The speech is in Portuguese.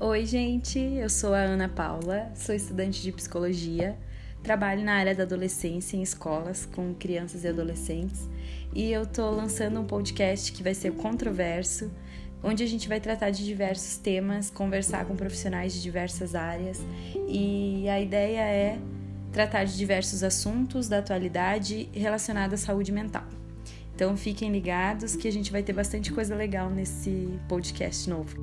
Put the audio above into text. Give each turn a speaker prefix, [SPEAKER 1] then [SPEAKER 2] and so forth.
[SPEAKER 1] Oi, gente, eu sou a Ana Paula, sou estudante de psicologia, trabalho na área da adolescência em escolas com crianças e adolescentes e eu tô lançando um podcast que vai ser controverso, onde a gente vai tratar de diversos temas, conversar com profissionais de diversas áreas e a ideia é tratar de diversos assuntos da atualidade relacionados à saúde mental. Então fiquem ligados que a gente vai ter bastante coisa legal nesse podcast novo.